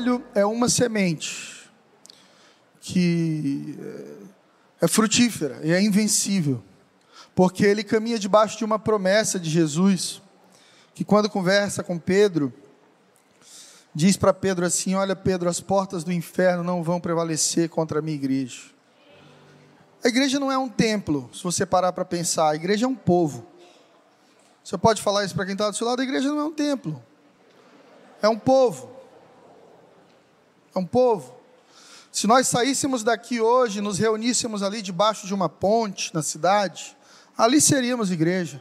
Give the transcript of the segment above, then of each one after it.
Evangelho é uma semente que é frutífera e é invencível, porque ele caminha debaixo de uma promessa de Jesus, que quando conversa com Pedro, diz para Pedro assim: Olha, Pedro, as portas do inferno não vão prevalecer contra a minha igreja. A igreja não é um templo, se você parar para pensar, a igreja é um povo. Você pode falar isso para quem está do seu lado: a igreja não é um templo, é um povo. É um povo. Se nós saíssemos daqui hoje, nos reuníssemos ali debaixo de uma ponte na cidade, ali seríamos igreja.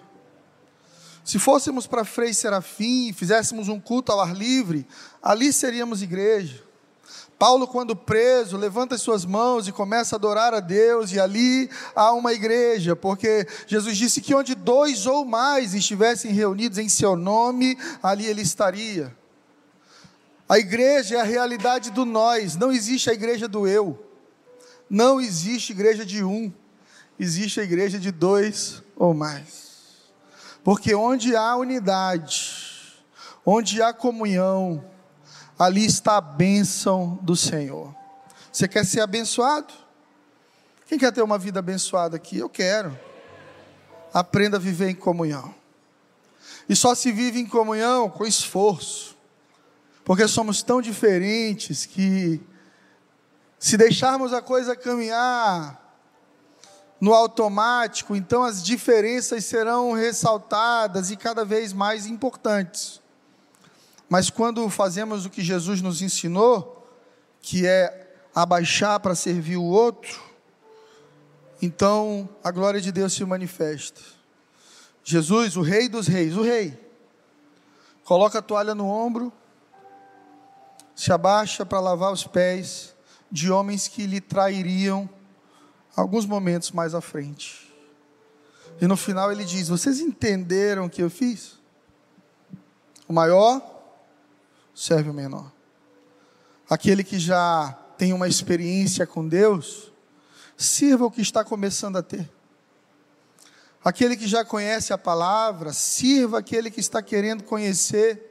Se fôssemos para Frei Serafim e fizéssemos um culto ao ar livre, ali seríamos igreja. Paulo, quando preso, levanta as suas mãos e começa a adorar a Deus, e ali há uma igreja, porque Jesus disse que onde dois ou mais estivessem reunidos em seu nome, ali ele estaria. A igreja é a realidade do nós, não existe a igreja do eu, não existe igreja de um, existe a igreja de dois ou mais. Porque onde há unidade, onde há comunhão, ali está a bênção do Senhor. Você quer ser abençoado? Quem quer ter uma vida abençoada aqui? Eu quero. Aprenda a viver em comunhão. E só se vive em comunhão com esforço porque somos tão diferentes que, se deixarmos a coisa caminhar no automático, então as diferenças serão ressaltadas e cada vez mais importantes. Mas quando fazemos o que Jesus nos ensinou, que é abaixar para servir o outro, então a glória de Deus se manifesta. Jesus, o Rei dos Reis, o Rei, coloca a toalha no ombro, se abaixa para lavar os pés de homens que lhe trairiam alguns momentos mais à frente. E no final ele diz: Vocês entenderam o que eu fiz? O maior serve o menor. Aquele que já tem uma experiência com Deus, sirva o que está começando a ter. Aquele que já conhece a palavra, sirva aquele que está querendo conhecer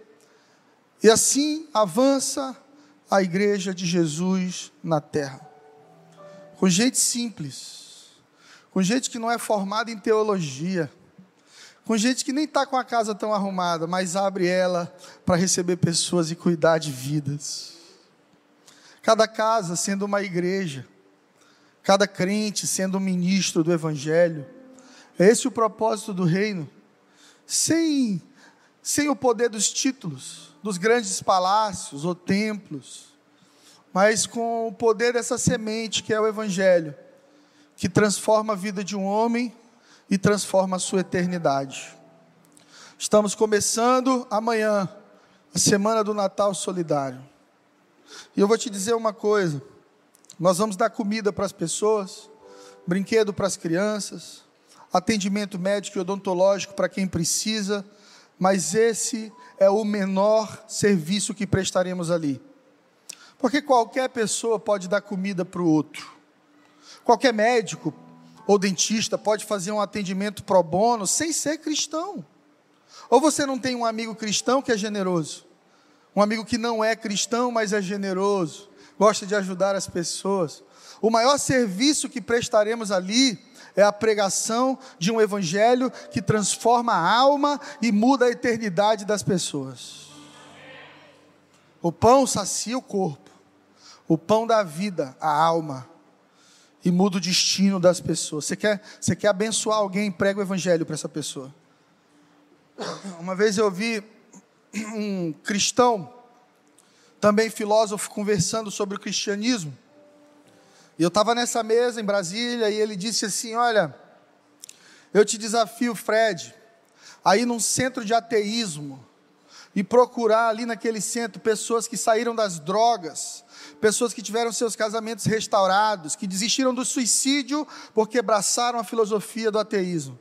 e assim avança a igreja de Jesus na terra. Com gente simples, com gente que não é formada em teologia, com gente que nem está com a casa tão arrumada, mas abre ela para receber pessoas e cuidar de vidas. Cada casa sendo uma igreja, cada crente sendo um ministro do Evangelho. É esse o propósito do reino. Sem, sem o poder dos títulos, dos grandes palácios ou templos, mas com o poder dessa semente que é o Evangelho, que transforma a vida de um homem e transforma a sua eternidade. Estamos começando amanhã a semana do Natal Solidário. E eu vou te dizer uma coisa: nós vamos dar comida para as pessoas, brinquedo para as crianças, atendimento médico e odontológico para quem precisa, mas esse é o menor serviço que prestaremos ali. Porque qualquer pessoa pode dar comida para o outro. Qualquer médico ou dentista pode fazer um atendimento pro bono sem ser cristão. Ou você não tem um amigo cristão que é generoso? Um amigo que não é cristão, mas é generoso, gosta de ajudar as pessoas. O maior serviço que prestaremos ali é a pregação de um evangelho que transforma a alma e muda a eternidade das pessoas. O pão sacia o corpo, o pão da vida, a alma, e muda o destino das pessoas. Você quer, você quer abençoar alguém, prega o evangelho para essa pessoa. Uma vez eu vi um cristão, também filósofo, conversando sobre o cristianismo. E eu estava nessa mesa em Brasília e ele disse assim: Olha, eu te desafio, Fred, a ir num centro de ateísmo e procurar ali naquele centro pessoas que saíram das drogas, pessoas que tiveram seus casamentos restaurados, que desistiram do suicídio porque abraçaram a filosofia do ateísmo.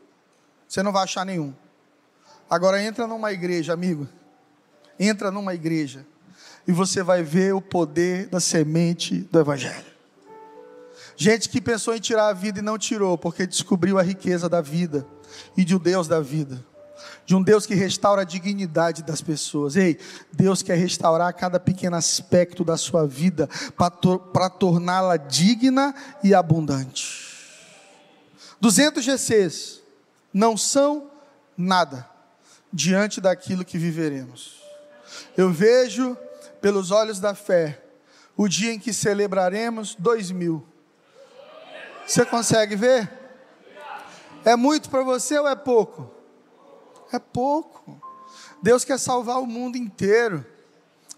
Você não vai achar nenhum. Agora entra numa igreja, amigo. Entra numa igreja e você vai ver o poder da semente do evangelho. Gente que pensou em tirar a vida e não tirou, porque descobriu a riqueza da vida e de o Deus da vida. de um Deus que restaura a dignidade das pessoas. Ei, Deus quer restaurar cada pequeno aspecto da sua vida para tor torná-la digna e abundante. 200 GCs não são nada diante daquilo que viveremos. Eu vejo pelos olhos da fé o dia em que celebraremos dois mil. Você consegue ver? É muito para você ou é pouco? É pouco. Deus quer salvar o mundo inteiro.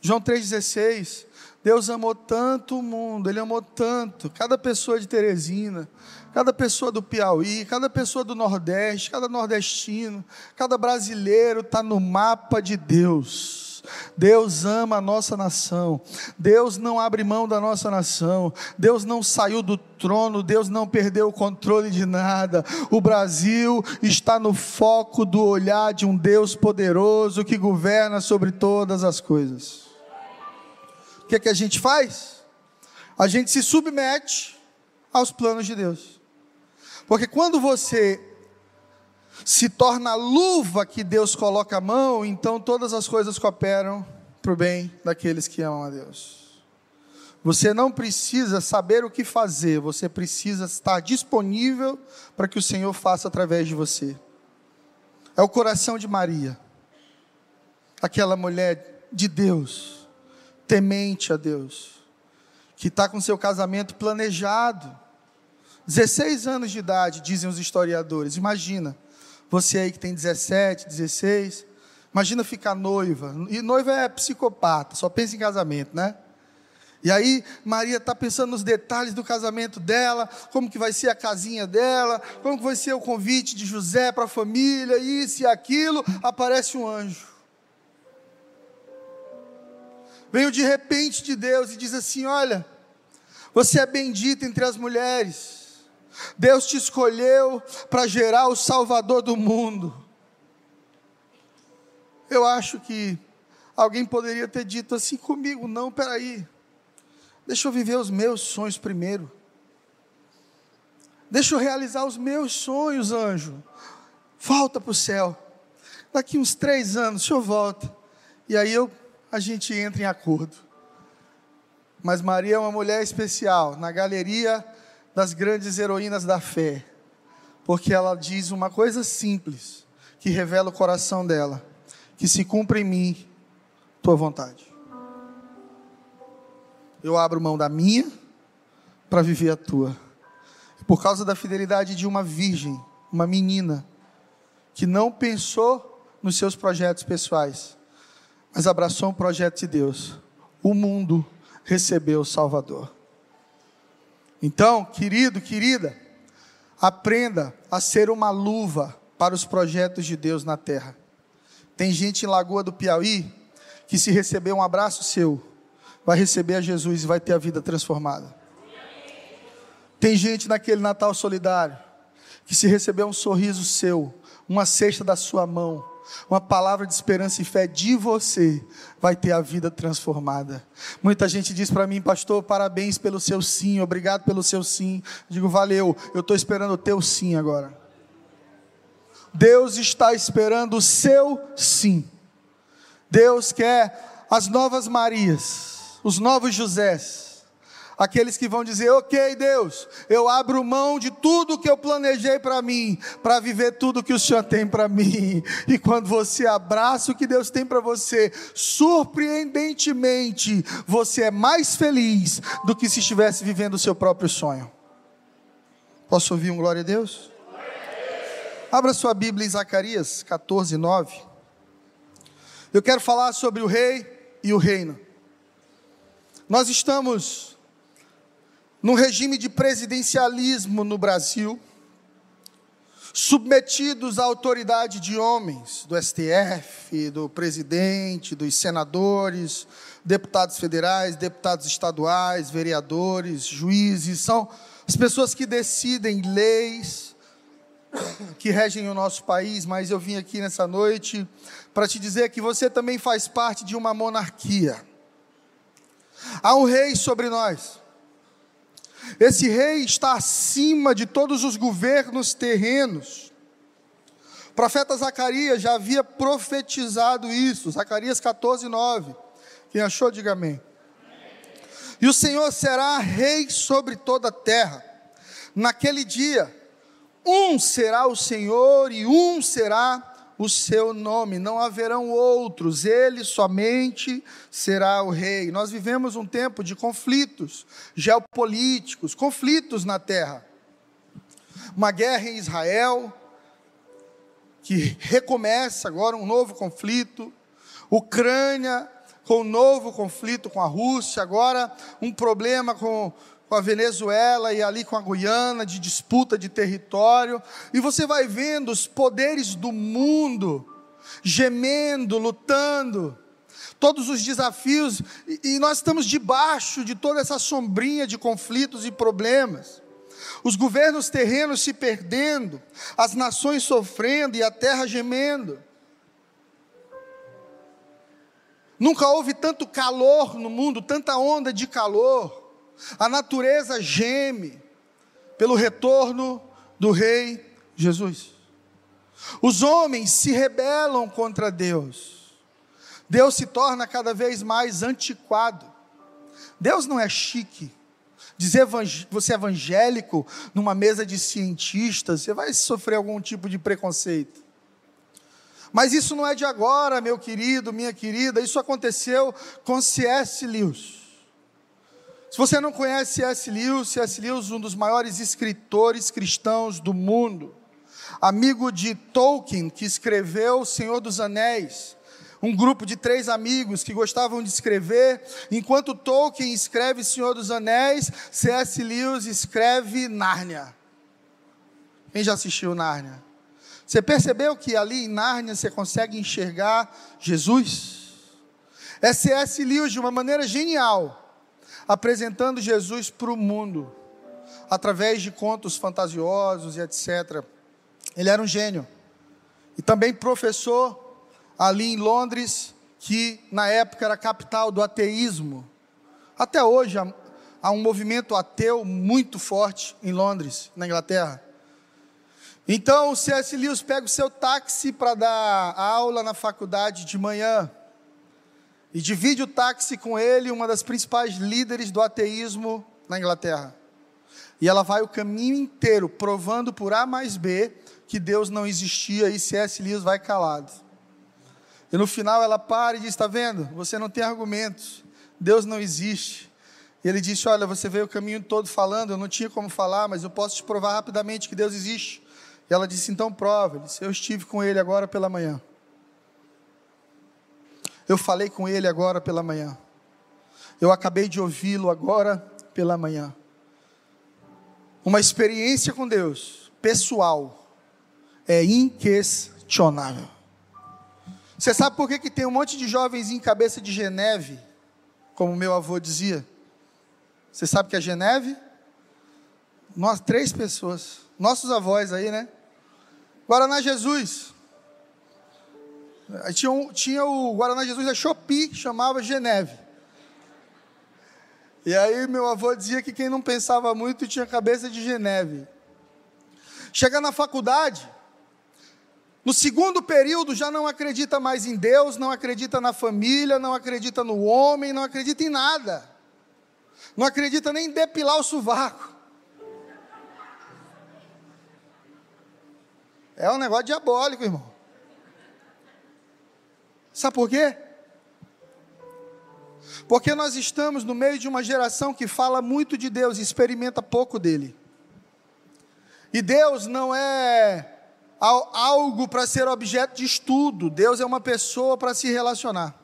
João 3,16. Deus amou tanto o mundo, Ele amou tanto, cada pessoa de Teresina, cada pessoa do Piauí, cada pessoa do Nordeste, cada nordestino, cada brasileiro está no mapa de Deus. Deus ama a nossa nação, Deus não abre mão da nossa nação, Deus não saiu do trono, Deus não perdeu o controle de nada. O Brasil está no foco do olhar de um Deus poderoso que governa sobre todas as coisas. O que é que a gente faz? A gente se submete aos planos de Deus. Porque quando você se torna a luva que Deus coloca a mão, então todas as coisas cooperam para o bem daqueles que amam a Deus. Você não precisa saber o que fazer, você precisa estar disponível para que o Senhor faça através de você. É o coração de Maria, aquela mulher de Deus, temente a Deus, que está com seu casamento planejado. 16 anos de idade, dizem os historiadores. Imagina, você aí que tem 17, 16, imagina ficar noiva. E noiva é psicopata, só pensa em casamento, né? E aí Maria está pensando nos detalhes do casamento dela, como que vai ser a casinha dela, como que vai ser o convite de José para a família, isso e aquilo. Aparece um anjo. Veio de repente de Deus e diz assim: Olha, você é bendita entre as mulheres. Deus te escolheu para gerar o Salvador do mundo. Eu acho que alguém poderia ter dito assim comigo: não, peraí, deixa eu viver os meus sonhos primeiro. Deixa eu realizar os meus sonhos, anjo. Volta para o céu. Daqui uns três anos, o senhor volta. E aí eu, a gente entra em acordo. Mas Maria é uma mulher especial. Na galeria das grandes heroínas da fé, porque ela diz uma coisa simples que revela o coração dela: que se cumpra em mim tua vontade. Eu abro mão da minha para viver a tua. Por causa da fidelidade de uma virgem, uma menina, que não pensou nos seus projetos pessoais, mas abraçou um projeto de Deus. O mundo recebeu o Salvador. Então, querido, querida, aprenda a ser uma luva para os projetos de Deus na terra. Tem gente em Lagoa do Piauí que, se receber um abraço seu, vai receber a Jesus e vai ter a vida transformada. Tem gente naquele Natal solidário que, se receber um sorriso seu, uma cesta da sua mão, uma palavra de esperança e fé de você, vai ter a vida transformada. Muita gente diz para mim, pastor, parabéns pelo seu sim, obrigado pelo seu sim. Eu digo, valeu, eu estou esperando o teu sim agora. Deus está esperando o seu sim. Deus quer as novas Marias, os novos Josés aqueles que vão dizer: Ok, Deus, eu abro mão de tudo que eu planejei para mim, para viver tudo que o Senhor tem para mim. E quando você abraça o que Deus tem para você, surpreendentemente, você é mais feliz do que se estivesse vivendo o seu próprio sonho. Posso ouvir um glória a Deus? Abra sua Bíblia em Zacarias 14, 9. Eu quero falar sobre o rei e o reino. Nós estamos num regime de presidencialismo no Brasil, submetidos à autoridade de homens, do STF, do presidente, dos senadores, deputados federais, deputados estaduais, vereadores, juízes, são as pessoas que decidem leis que regem o nosso país, mas eu vim aqui nessa noite para te dizer que você também faz parte de uma monarquia. Há um rei sobre nós. Esse rei está acima de todos os governos terrenos, profeta Zacarias já havia profetizado isso, Zacarias 14, 9. Quem achou, diga amém. E o Senhor será rei sobre toda a terra. Naquele dia, um será o Senhor e um será o seu nome, não haverão outros, ele somente será o rei. Nós vivemos um tempo de conflitos geopolíticos, conflitos na terra. Uma guerra em Israel, que recomeça agora um novo conflito. Ucrânia com um novo conflito com a Rússia, agora um problema com com a Venezuela e ali com a Guiana, de disputa de território, e você vai vendo os poderes do mundo gemendo, lutando, todos os desafios, e, nós estamos debaixo de toda essa sombrinha de conflitos e problemas. Os governos terrenos se perdendo, as nações sofrendo e a terra gemendo. Nunca houve tanto calor no mundo, tanta onda de calor. A natureza geme pelo retorno do Rei Jesus. Os homens se rebelam contra Deus. Deus se torna cada vez mais antiquado. Deus não é chique. Dizer você é evangélico numa mesa de cientistas, você vai sofrer algum tipo de preconceito. Mas isso não é de agora, meu querido, minha querida, isso aconteceu com C.S. Lewis. Se você não conhece C.S. Lewis, C.S. Lewis, um dos maiores escritores cristãos do mundo, amigo de Tolkien, que escreveu O Senhor dos Anéis, um grupo de três amigos que gostavam de escrever, enquanto Tolkien escreve Senhor dos Anéis, C.S. Lewis escreve Nárnia. Quem já assistiu Nárnia? Você percebeu que ali em Nárnia você consegue enxergar Jesus? É C.S. Lewis de uma maneira genial apresentando Jesus para o mundo, através de contos fantasiosos e etc. Ele era um gênio. E também professor ali em Londres, que na época era capital do ateísmo. Até hoje há um movimento ateu muito forte em Londres, na Inglaterra. Então o C.S. Lewis pega o seu táxi para dar aula na faculdade de manhã e divide o táxi com ele uma das principais líderes do ateísmo na Inglaterra. E ela vai o caminho inteiro provando por A mais B que Deus não existia e C.S. Lewis vai calado. E no final ela para e diz: Está vendo? Você não tem argumentos. Deus não existe. E ele disse: Olha, você veio o caminho todo falando, eu não tinha como falar, mas eu posso te provar rapidamente que Deus existe. E ela disse: Então prova. Ele disse: Eu estive com ele agora pela manhã. Eu falei com ele agora pela manhã. Eu acabei de ouvi-lo agora pela manhã. Uma experiência com Deus, pessoal, é inquestionável. Você sabe por que, que tem um monte de jovens em cabeça de Geneve, como meu avô dizia? Você sabe que é Geneve? Nós, três pessoas, nossos avós aí, né? Guaraná Jesus. Tinha, um, tinha o Guaraná Jesus da Shopee, que chamava Geneve. E aí meu avô dizia que quem não pensava muito tinha cabeça de Geneve. Chega na faculdade, no segundo período já não acredita mais em Deus, não acredita na família, não acredita no homem, não acredita em nada. Não acredita nem em depilar o sovaco. É um negócio diabólico, irmão. Sabe por quê? Porque nós estamos no meio de uma geração que fala muito de Deus e experimenta pouco dele. E Deus não é algo para ser objeto de estudo, Deus é uma pessoa para se relacionar.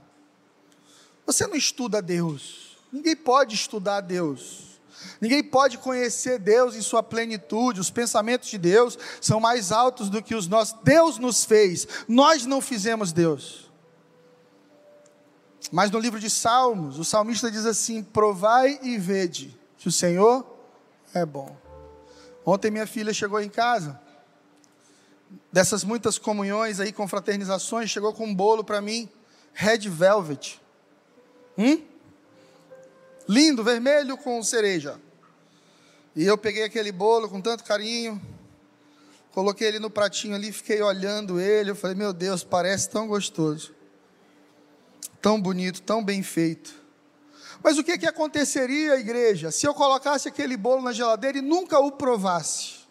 Você não estuda Deus, ninguém pode estudar Deus, ninguém pode conhecer Deus em sua plenitude, os pensamentos de Deus são mais altos do que os nossos. Deus nos fez, nós não fizemos Deus. Mas no livro de Salmos, o salmista diz assim: Provai e vede que o Senhor é bom. Ontem minha filha chegou em casa, dessas muitas comunhões aí, confraternizações, chegou com um bolo para mim, red velvet. Hum? Lindo, vermelho com cereja. E eu peguei aquele bolo com tanto carinho, coloquei ele no pratinho ali, fiquei olhando ele. Eu falei, meu Deus, parece tão gostoso, tão bonito, tão bem feito. Mas o que, que aconteceria, igreja, se eu colocasse aquele bolo na geladeira e nunca o provasse?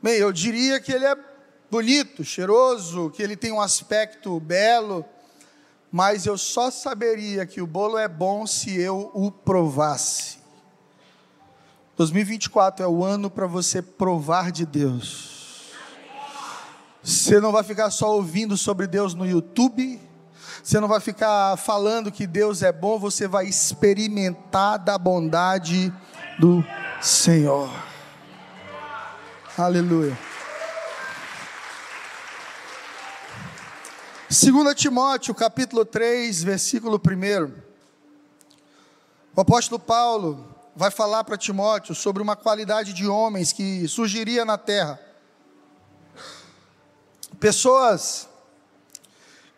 Bem, eu diria que ele é bonito, cheiroso, que ele tem um aspecto belo, mas eu só saberia que o bolo é bom se eu o provasse. 2024 é o ano para você provar de Deus. Você não vai ficar só ouvindo sobre Deus no YouTube, você não vai ficar falando que Deus é bom, você vai experimentar da bondade do Senhor. Aleluia. 2 Timóteo, capítulo 3, versículo 1. O apóstolo Paulo vai falar para Timóteo sobre uma qualidade de homens que surgiria na terra. Pessoas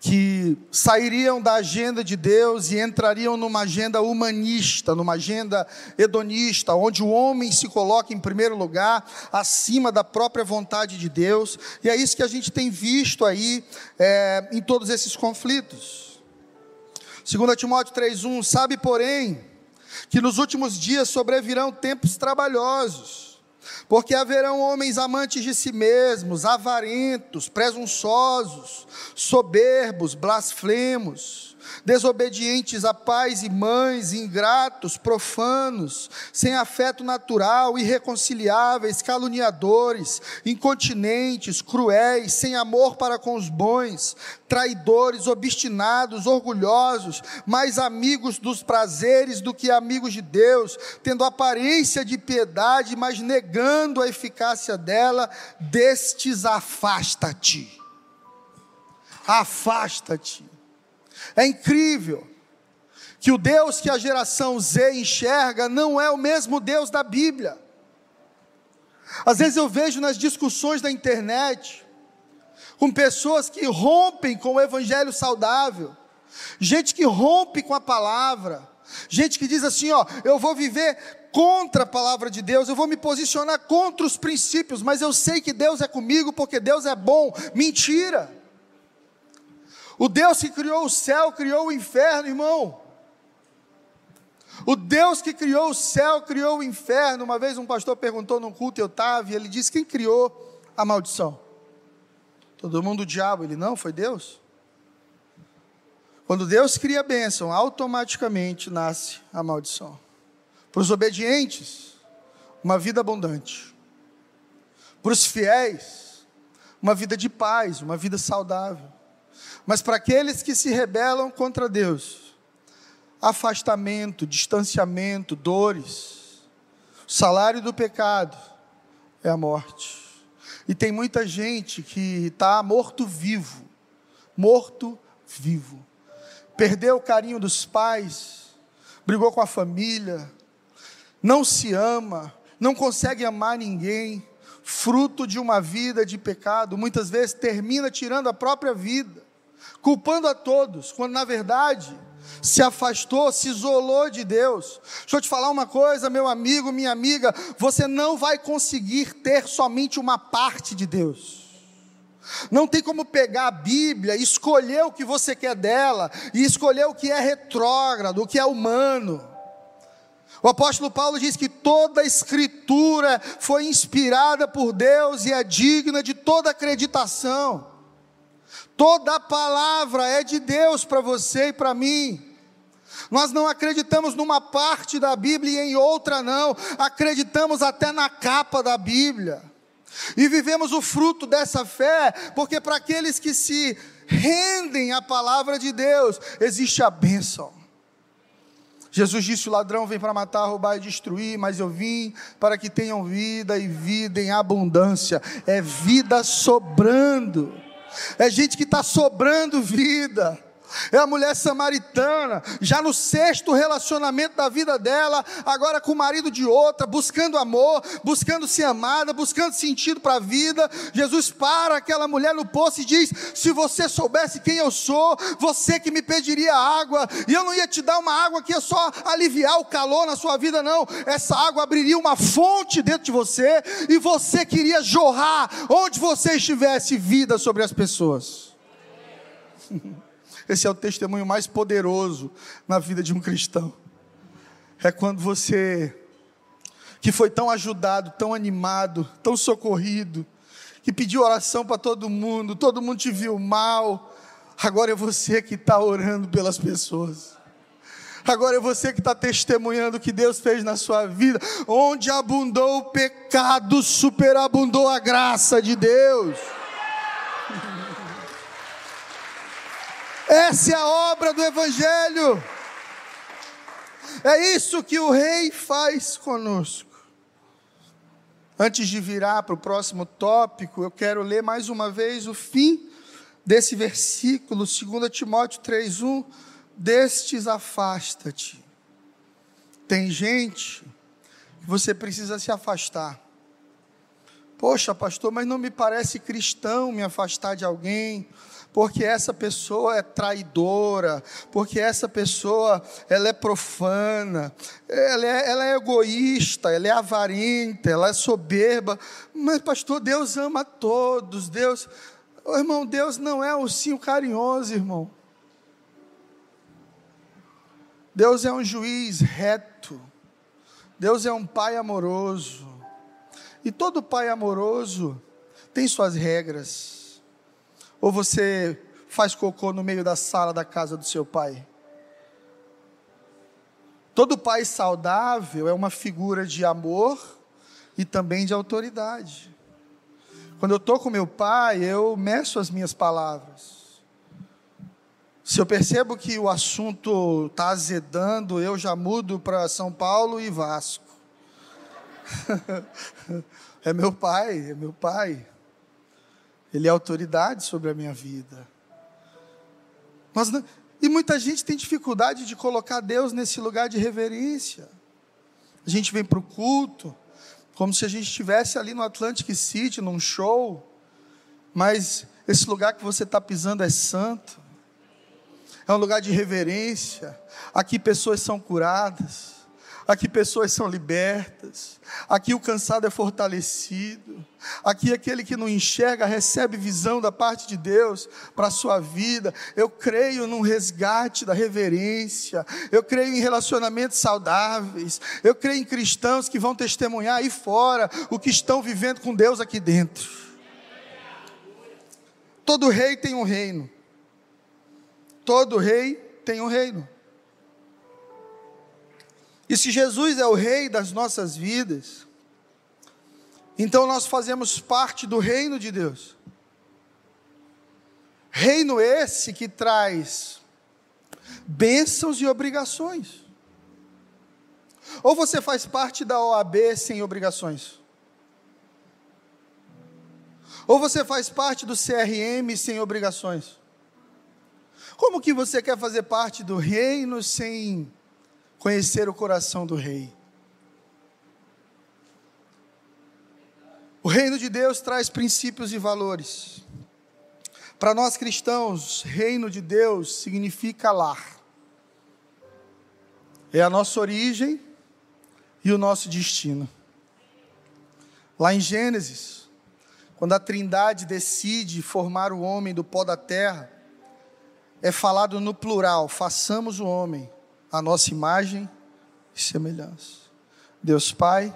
que sairiam da agenda de Deus e entrariam numa agenda humanista, numa agenda hedonista, onde o homem se coloca em primeiro lugar, acima da própria vontade de Deus, e é isso que a gente tem visto aí é, em todos esses conflitos. 2 Timóteo 3,1: Sabe, porém, que nos últimos dias sobrevirão tempos trabalhosos porque haverão homens amantes de si mesmos, avarentos, presunçosos, soberbos, blasfemos, desobedientes a pais e mães, ingratos, profanos, sem afeto natural, irreconciliáveis, caluniadores, incontinentes, cruéis, sem amor para com os bons, traidores, obstinados, orgulhosos, mais amigos dos prazeres do que amigos de Deus, tendo aparência de piedade, mas negando a eficácia dela, destes afasta-te. Afasta-te. É incrível que o Deus que a geração Z enxerga não é o mesmo Deus da Bíblia. Às vezes eu vejo nas discussões da internet, com pessoas que rompem com o evangelho saudável, gente que rompe com a palavra, gente que diz assim: ó, eu vou viver contra a palavra de Deus, eu vou me posicionar contra os princípios, mas eu sei que Deus é comigo porque Deus é bom. Mentira! O Deus que criou o céu, criou o inferno, irmão. O Deus que criou o céu, criou o inferno. Uma vez um pastor perguntou num culto, eu estava, e ele disse: Quem criou a maldição? Todo mundo o diabo. Ele, não, foi Deus. Quando Deus cria a bênção, automaticamente nasce a maldição. Para os obedientes, uma vida abundante. Para os fiéis, uma vida de paz, uma vida saudável. Mas para aqueles que se rebelam contra Deus, afastamento, distanciamento, dores, o salário do pecado é a morte. E tem muita gente que está morto-vivo, morto-vivo. Perdeu o carinho dos pais, brigou com a família, não se ama, não consegue amar ninguém, fruto de uma vida de pecado, muitas vezes termina tirando a própria vida culpando a todos, quando na verdade se afastou, se isolou de Deus. Deixa eu te falar uma coisa, meu amigo, minha amiga, você não vai conseguir ter somente uma parte de Deus. Não tem como pegar a Bíblia, escolher o que você quer dela e escolher o que é retrógrado, o que é humano. O apóstolo Paulo diz que toda a escritura foi inspirada por Deus e é digna de toda acreditação. Toda palavra é de Deus para você e para mim. Nós não acreditamos numa parte da Bíblia e em outra não, acreditamos até na capa da Bíblia. E vivemos o fruto dessa fé, porque para aqueles que se rendem à palavra de Deus, existe a bênção. Jesus disse: O ladrão vem para matar, roubar e destruir, mas eu vim para que tenham vida e vida em abundância. É vida sobrando é gente que está sobrando vida. É a mulher samaritana, já no sexto relacionamento da vida dela, agora com o marido de outra, buscando amor, buscando ser amada, buscando sentido para a vida. Jesus para aquela mulher no poço e diz: Se você soubesse quem eu sou, você que me pediria água, e eu não ia te dar uma água que ia só aliviar o calor na sua vida, não. Essa água abriria uma fonte dentro de você, e você queria jorrar onde você estivesse vida sobre as pessoas. Esse é o testemunho mais poderoso na vida de um cristão. É quando você, que foi tão ajudado, tão animado, tão socorrido, que pediu oração para todo mundo, todo mundo te viu mal, agora é você que está orando pelas pessoas. Agora é você que está testemunhando o que Deus fez na sua vida. Onde abundou o pecado, superabundou a graça de Deus. Essa é a obra do Evangelho. É isso que o Rei faz conosco. Antes de virar para o próximo tópico, eu quero ler mais uma vez o fim desse versículo, 2 Timóteo 3,1. Destes afasta-te. Tem gente que você precisa se afastar. Poxa, pastor, mas não me parece cristão me afastar de alguém porque essa pessoa é traidora, porque essa pessoa ela é profana, ela é, ela é egoísta, ela é avarenta, ela é soberba. Mas, pastor, Deus ama todos, Deus, oh, irmão, Deus não é ursinho carinhoso, irmão. Deus é um juiz reto, Deus é um pai amoroso, e todo pai amoroso tem suas regras. Ou você faz cocô no meio da sala da casa do seu pai? Todo pai saudável é uma figura de amor e também de autoridade. Quando eu estou com meu pai, eu meço as minhas palavras. Se eu percebo que o assunto está azedando, eu já mudo para São Paulo e Vasco. é meu pai, é meu pai. Ele é autoridade sobre a minha vida. Nós não, e muita gente tem dificuldade de colocar Deus nesse lugar de reverência. A gente vem para o culto, como se a gente estivesse ali no Atlantic City, num show, mas esse lugar que você está pisando é santo, é um lugar de reverência, aqui pessoas são curadas, aqui pessoas são libertas, aqui o cansado é fortalecido, aqui aquele que não enxerga recebe visão da parte de Deus para a sua vida. Eu creio num resgate da reverência, eu creio em relacionamentos saudáveis, eu creio em cristãos que vão testemunhar aí fora o que estão vivendo com Deus aqui dentro. Todo rei tem um reino, todo rei tem um reino. E se Jesus é o Rei das nossas vidas, então nós fazemos parte do reino de Deus. Reino esse que traz bênçãos e obrigações. Ou você faz parte da OAB sem obrigações? Ou você faz parte do CRM sem obrigações? Como que você quer fazer parte do reino sem conhecer o coração do rei. O reino de Deus traz princípios e valores. Para nós cristãos, reino de Deus significa lar. É a nossa origem e o nosso destino. Lá em Gênesis, quando a Trindade decide formar o homem do pó da terra, é falado no plural: façamos o homem a nossa imagem e semelhança. Deus Pai,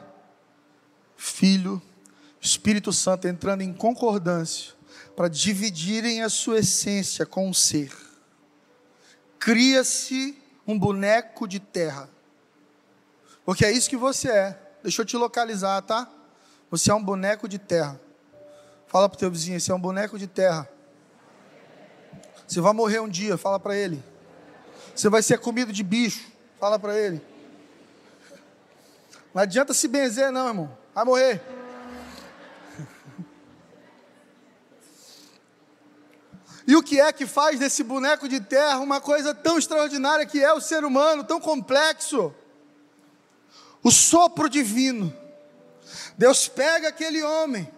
Filho, Espírito Santo entrando em concordância para dividirem a sua essência com o ser. Cria-se um boneco de terra. Porque é isso que você é. Deixa eu te localizar, tá? Você é um boneco de terra. Fala para o teu vizinho, você é um boneco de terra. Você vai morrer um dia, fala para ele. Você vai ser comido de bicho. Fala para ele. Não adianta se benzer, não, irmão. Vai morrer. E o que é que faz desse boneco de terra uma coisa tão extraordinária que é o ser humano, tão complexo? O sopro divino. Deus pega aquele homem,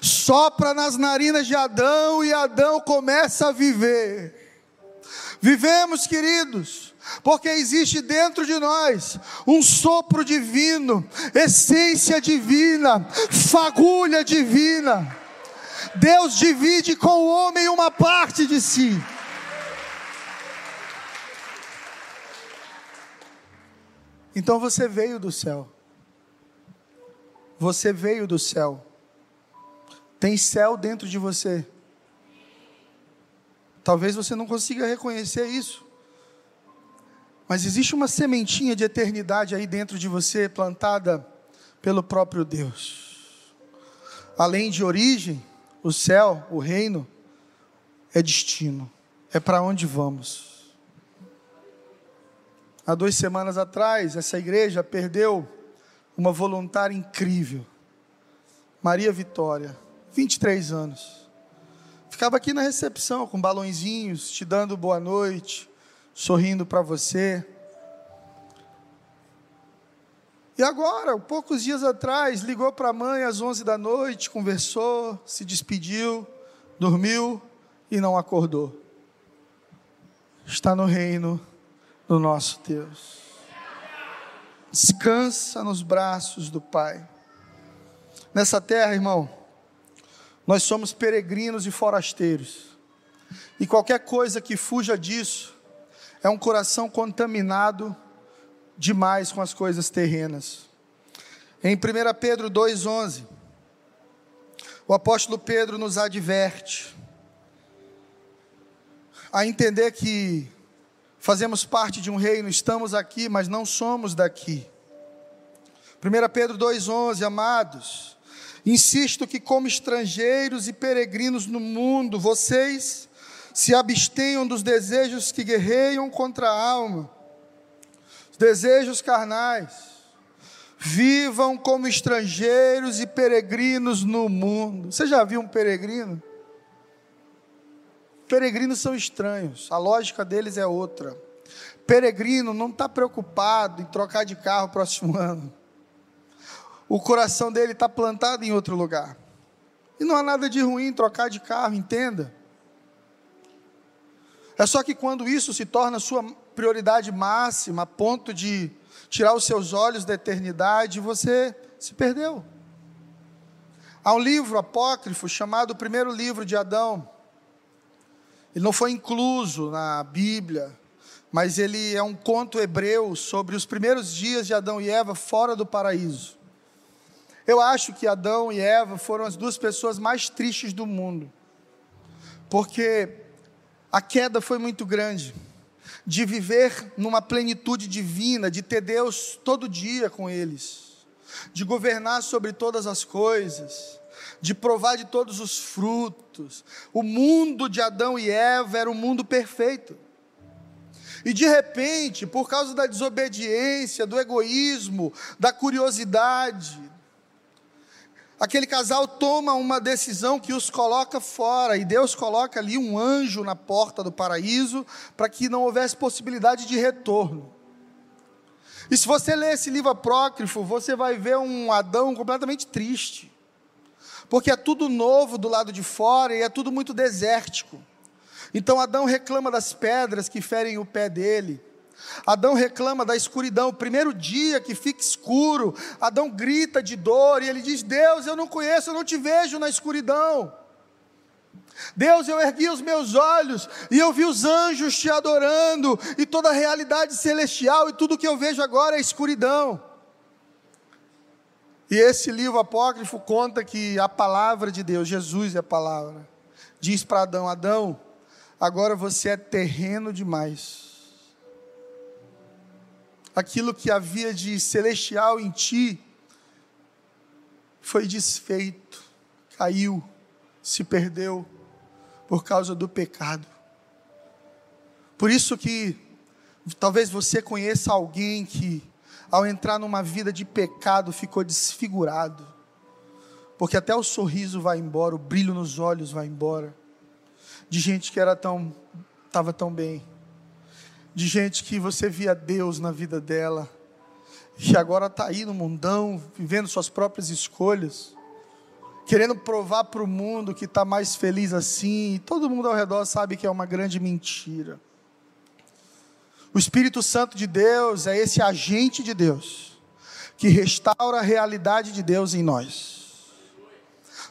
sopra nas narinas de Adão e Adão começa a viver. Vivemos, queridos, porque existe dentro de nós um sopro divino, essência divina, fagulha divina. Deus divide com o homem uma parte de si. Então você veio do céu. Você veio do céu. Tem céu dentro de você. Talvez você não consiga reconhecer isso. Mas existe uma sementinha de eternidade aí dentro de você, plantada pelo próprio Deus. Além de origem, o céu, o reino, é destino, é para onde vamos. Há duas semanas atrás, essa igreja perdeu uma voluntária incrível, Maria Vitória, 23 anos. Ficava aqui na recepção com balãozinhos, te dando boa noite, sorrindo para você. E agora, poucos dias atrás, ligou para a mãe às 11 da noite, conversou, se despediu, dormiu e não acordou. Está no reino do nosso Deus. Descansa nos braços do Pai. Nessa terra, irmão, nós somos peregrinos e forasteiros. E qualquer coisa que fuja disso é um coração contaminado demais com as coisas terrenas. Em 1 Pedro 2,11, o apóstolo Pedro nos adverte a entender que fazemos parte de um reino, estamos aqui, mas não somos daqui. 1 Pedro 2,11, amados, insisto que, como estrangeiros e peregrinos no mundo, vocês se abstenham dos desejos que guerreiam contra a alma desejos carnais. Vivam como estrangeiros e peregrinos no mundo. Você já viu um peregrino? Peregrinos são estranhos, a lógica deles é outra. Peregrino não está preocupado em trocar de carro próximo ano. O coração dele está plantado em outro lugar. E não há nada de ruim em trocar de carro, entenda. É só que quando isso se torna sua prioridade máxima, a ponto de tirar os seus olhos da eternidade, você se perdeu. Há um livro apócrifo chamado o primeiro livro de Adão. Ele não foi incluso na Bíblia, mas ele é um conto hebreu sobre os primeiros dias de Adão e Eva fora do paraíso. Eu acho que Adão e Eva foram as duas pessoas mais tristes do mundo, porque a queda foi muito grande de viver numa plenitude divina, de ter Deus todo dia com eles, de governar sobre todas as coisas, de provar de todos os frutos. O mundo de Adão e Eva era um mundo perfeito. E de repente, por causa da desobediência, do egoísmo, da curiosidade, aquele casal toma uma decisão que os coloca fora, e Deus coloca ali um anjo na porta do paraíso, para que não houvesse possibilidade de retorno. E se você ler esse livro apócrifo, você vai ver um Adão completamente triste, porque é tudo novo do lado de fora e é tudo muito desértico. Então Adão reclama das pedras que ferem o pé dele. Adão reclama da escuridão, o primeiro dia que fica escuro, Adão grita de dor e ele diz: Deus, eu não conheço, eu não te vejo na escuridão. Deus, eu ergui os meus olhos e eu vi os anjos te adorando, e toda a realidade celestial, e tudo que eu vejo agora é escuridão. E esse livro apócrifo conta que a palavra de Deus, Jesus é a palavra, diz para Adão: Adão, agora você é terreno demais aquilo que havia de celestial em ti foi desfeito, caiu, se perdeu por causa do pecado. Por isso que talvez você conheça alguém que ao entrar numa vida de pecado ficou desfigurado. porque até o sorriso vai embora, o brilho nos olhos vai embora, de gente que era tão, estava tão bem, de gente que você via Deus na vida dela, e agora está aí no mundão, vivendo suas próprias escolhas, querendo provar para o mundo que está mais feliz assim, e todo mundo ao redor sabe que é uma grande mentira. O Espírito Santo de Deus é esse agente de Deus que restaura a realidade de Deus em nós.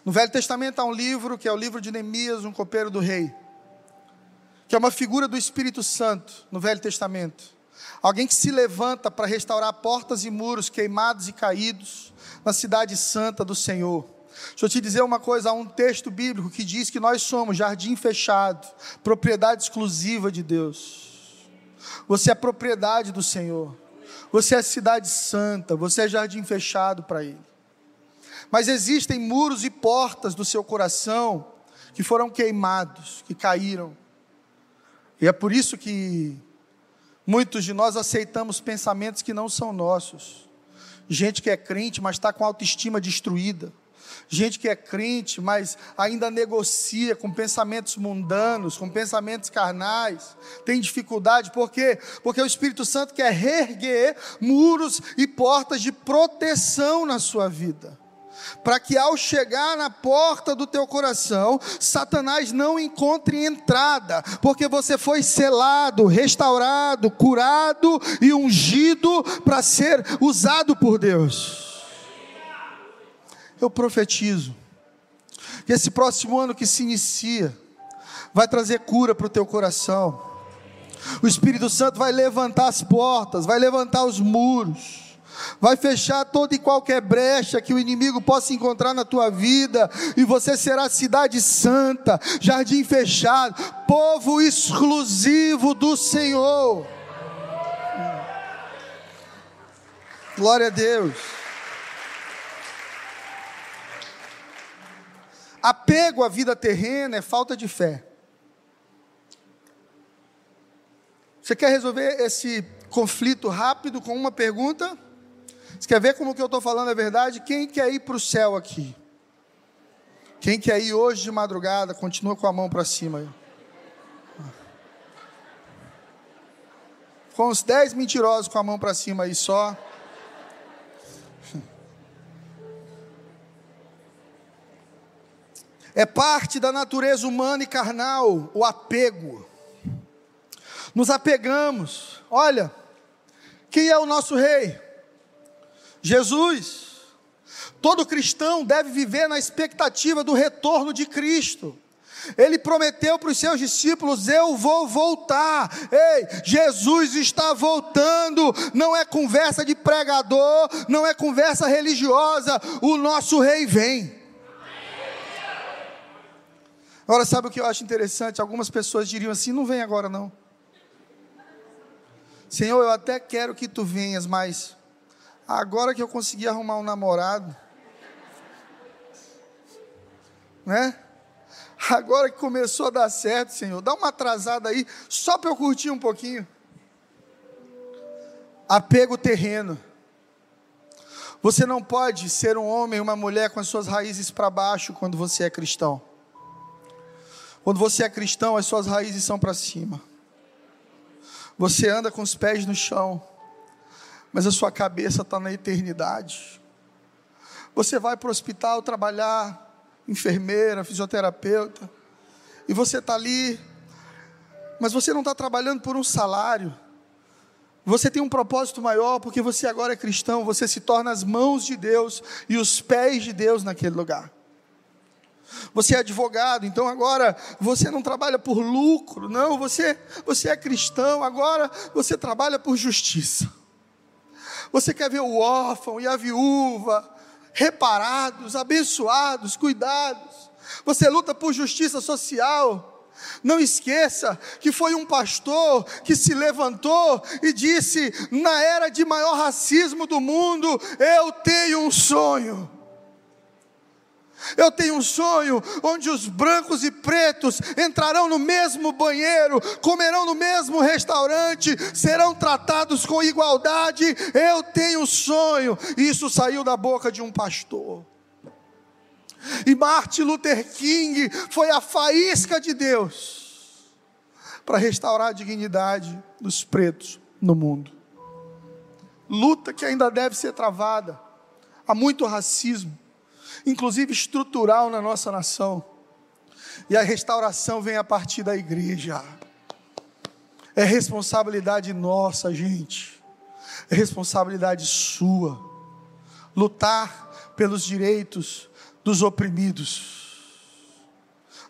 No Velho Testamento há um livro, que é o livro de Neemias, um copeiro do rei, que é uma figura do Espírito Santo no Velho Testamento. Alguém que se levanta para restaurar portas e muros queimados e caídos na cidade santa do Senhor. Deixa eu te dizer uma coisa: há um texto bíblico que diz que nós somos jardim fechado, propriedade exclusiva de Deus. Você é propriedade do Senhor. Você é cidade santa, você é jardim fechado para Ele. Mas existem muros e portas do seu coração que foram queimados, que caíram. E é por isso que muitos de nós aceitamos pensamentos que não são nossos. Gente que é crente, mas está com a autoestima destruída. Gente que é crente, mas ainda negocia com pensamentos mundanos, com pensamentos carnais, tem dificuldade, por quê? Porque o Espírito Santo quer reerguer muros e portas de proteção na sua vida para que ao chegar na porta do teu coração, Satanás não encontre entrada, porque você foi selado, restaurado, curado e ungido para ser usado por Deus. Eu profetizo que esse próximo ano que se inicia vai trazer cura para o teu coração. O Espírito Santo vai levantar as portas, vai levantar os muros vai fechar toda e qualquer brecha que o inimigo possa encontrar na tua vida, e você será cidade santa, jardim fechado, povo exclusivo do Senhor. Glória a Deus. Apego à vida terrena é falta de fé. Você quer resolver esse conflito rápido com uma pergunta? Você quer ver como que eu estou falando é verdade? Quem quer ir para o céu aqui? Quem quer ir hoje de madrugada, continua com a mão para cima. Com uns dez mentirosos com a mão para cima aí só. É parte da natureza humana e carnal o apego. Nos apegamos. Olha, quem é o nosso rei? Jesus. Todo cristão deve viver na expectativa do retorno de Cristo. Ele prometeu para os seus discípulos: Eu vou voltar. Ei, Jesus está voltando. Não é conversa de pregador, não é conversa religiosa. O nosso rei vem. Agora, sabe o que eu acho interessante? Algumas pessoas diriam assim: Não vem agora, não. Senhor, eu até quero que tu venhas, mas Agora que eu consegui arrumar um namorado, né? Agora que começou a dar certo, Senhor, dá uma atrasada aí, só para eu curtir um pouquinho. Apego terreno. Você não pode ser um homem, uma mulher com as suas raízes para baixo quando você é cristão. Quando você é cristão, as suas raízes são para cima. Você anda com os pés no chão mas a sua cabeça está na eternidade. Você vai para o hospital trabalhar, enfermeira, fisioterapeuta, e você está ali, mas você não está trabalhando por um salário. Você tem um propósito maior, porque você agora é cristão, você se torna as mãos de Deus e os pés de Deus naquele lugar. Você é advogado, então agora você não trabalha por lucro, não, você, você é cristão, agora você trabalha por justiça. Você quer ver o órfão e a viúva reparados, abençoados, cuidados. Você luta por justiça social. Não esqueça que foi um pastor que se levantou e disse: na era de maior racismo do mundo, eu tenho um sonho. Eu tenho um sonho onde os brancos e pretos entrarão no mesmo banheiro, comerão no mesmo restaurante, serão tratados com igualdade. Eu tenho um sonho. Isso saiu da boca de um pastor. E Martin Luther King foi a faísca de Deus para restaurar a dignidade dos pretos no mundo. Luta que ainda deve ser travada. Há muito racismo, inclusive estrutural na nossa nação. E a restauração vem a partir da igreja. É responsabilidade nossa, gente. É responsabilidade sua. Lutar pelos direitos dos oprimidos.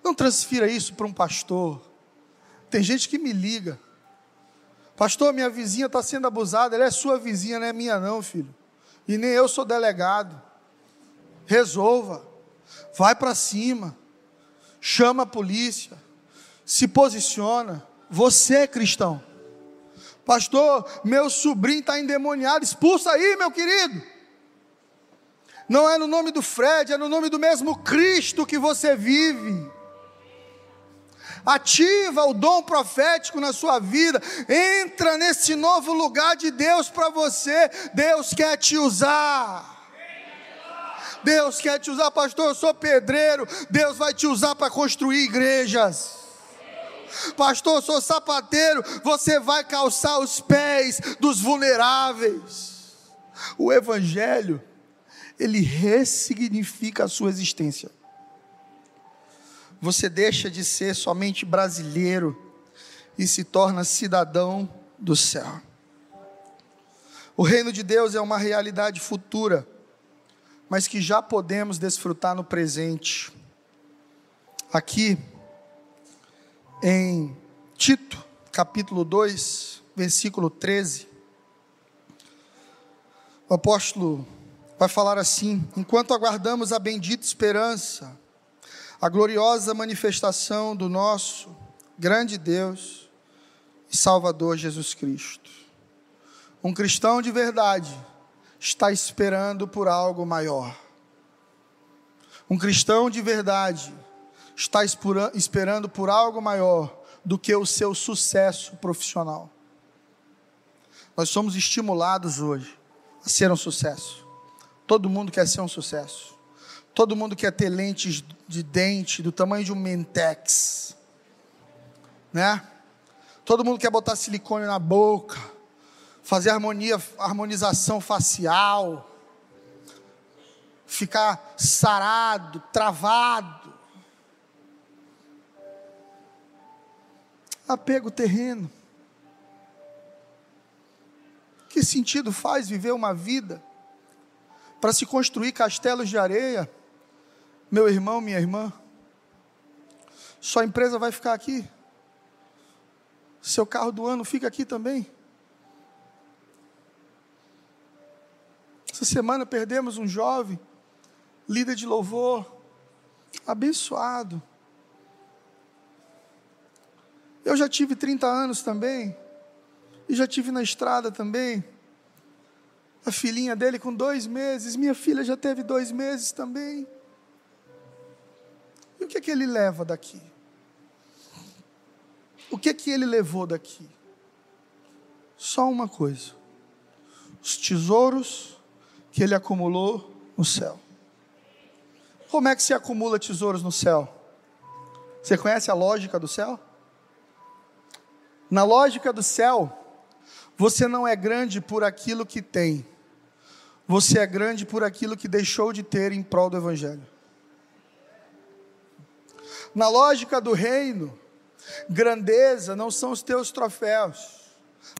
Não transfira isso para um pastor. Tem gente que me liga. Pastor, minha vizinha está sendo abusada. Ela é sua vizinha, não é minha, não, filho. E nem eu sou delegado. Resolva. Vai para cima. Chama a polícia. Se posiciona. Você é cristão. Pastor, meu sobrinho está endemoniado. Expulsa aí, meu querido. Não é no nome do Fred, é no nome do mesmo Cristo que você vive. Ativa o dom profético na sua vida. Entra nesse novo lugar de Deus para você. Deus quer te usar. Deus quer te usar, pastor. Eu sou pedreiro. Deus vai te usar para construir igrejas. Pastor, eu sou sapateiro. Você vai calçar os pés dos vulneráveis. O Evangelho ele ressignifica a sua existência. Você deixa de ser somente brasileiro e se torna cidadão do céu. O reino de Deus é uma realidade futura, mas que já podemos desfrutar no presente. Aqui, em Tito, capítulo 2, versículo 13, o apóstolo vai falar assim: enquanto aguardamos a bendita esperança, a gloriosa manifestação do nosso grande Deus e Salvador Jesus Cristo. Um cristão de verdade está esperando por algo maior. Um cristão de verdade está esperando por algo maior do que o seu sucesso profissional. Nós somos estimulados hoje a ser um sucesso. Todo mundo quer ser um sucesso. Todo mundo quer ter lentes de dente do tamanho de um Mentex. Né? Todo mundo quer botar silicone na boca, fazer harmonia, harmonização facial, ficar sarado, travado. Apego terreno. Que sentido faz viver uma vida para se construir castelos de areia, meu irmão, minha irmã, sua empresa vai ficar aqui, seu carro do ano fica aqui também. Essa semana perdemos um jovem, líder de louvor, abençoado. Eu já tive 30 anos também, e já tive na estrada também a filhinha dele com dois meses, minha filha já teve dois meses também. E o que é que ele leva daqui? O que é que ele levou daqui? Só uma coisa: os tesouros que ele acumulou no céu. Como é que se acumula tesouros no céu? Você conhece a lógica do céu? Na lógica do céu, você não é grande por aquilo que tem, você é grande por aquilo que deixou de ter em prol do Evangelho. Na lógica do reino, grandeza não são os teus troféus,